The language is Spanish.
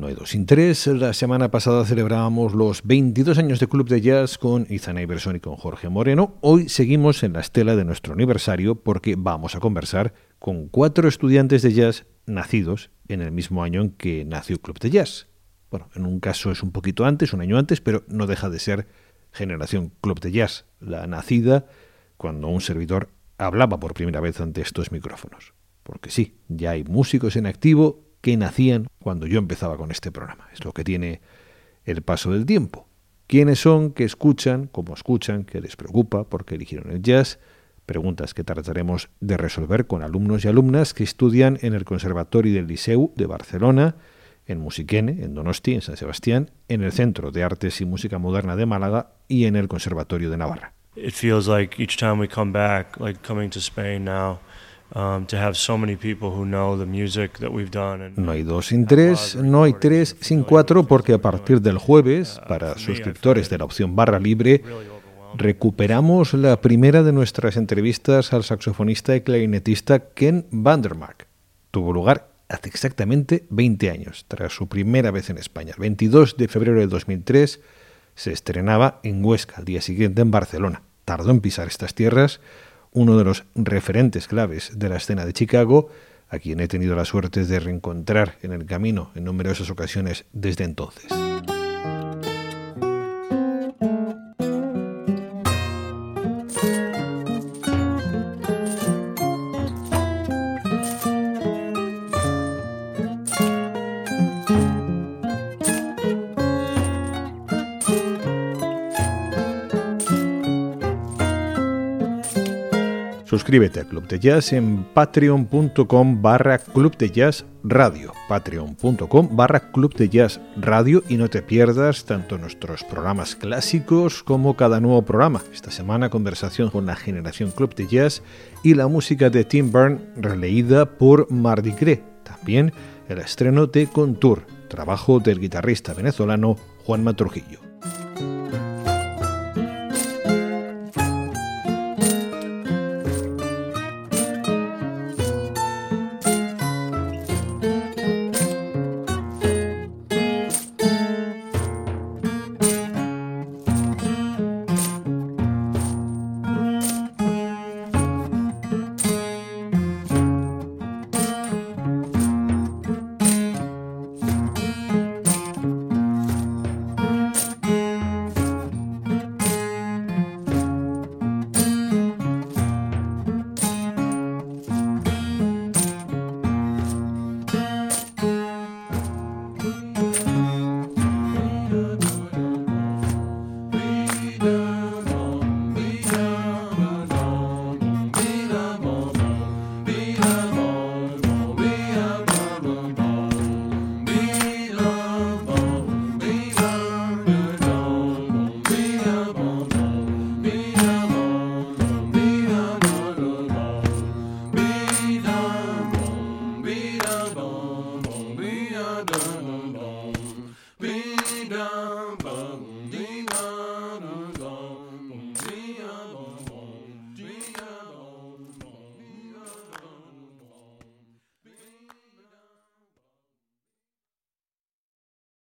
No hay dos sin tres. La semana pasada celebrábamos los 22 años de Club de Jazz con Ethan Iverson y con Jorge Moreno. Hoy seguimos en la estela de nuestro aniversario porque vamos a conversar con cuatro estudiantes de jazz nacidos en el mismo año en que nació Club de Jazz. Bueno, en un caso es un poquito antes, un año antes, pero no deja de ser generación Club de Jazz, la nacida cuando un servidor hablaba por primera vez ante estos micrófonos. Porque sí, ya hay músicos en activo que nacían cuando yo empezaba con este programa. Es lo que tiene el paso del tiempo. ¿Quiénes son? que escuchan? ¿Cómo escuchan? ¿Qué les preocupa? ¿Por qué eligieron el jazz? Preguntas que trataremos de resolver con alumnos y alumnas que estudian en el Conservatorio del Liceu de Barcelona, en Musiquene, en Donosti, en San Sebastián, en el Centro de Artes y Música Moderna de Málaga y en el Conservatorio de Navarra. It feels like each time we come back, like coming to Spain now, no hay dos sin tres, no hay tres sin cuatro, porque a partir del jueves, para suscriptores de la opción barra libre, recuperamos la primera de nuestras entrevistas al saxofonista y clarinetista Ken Vandermark. Tuvo lugar hace exactamente 20 años, tras su primera vez en España. El 22 de febrero de 2003 se estrenaba en Huesca, al día siguiente en Barcelona. Tardó en pisar estas tierras uno de los referentes claves de la escena de Chicago, a quien he tenido la suerte de reencontrar en el camino en numerosas ocasiones desde entonces. Suscríbete al Club de Jazz en patreon.com barra Club de Jazz Radio, patreon.com barra Club de Jazz Radio y no te pierdas tanto nuestros programas clásicos como cada nuevo programa. Esta semana conversación con la generación Club de Jazz y la música de Tim Byrne releída por Mardi Gras. También el estreno de Contour, trabajo del guitarrista venezolano Juan Matrujillo. bum bum.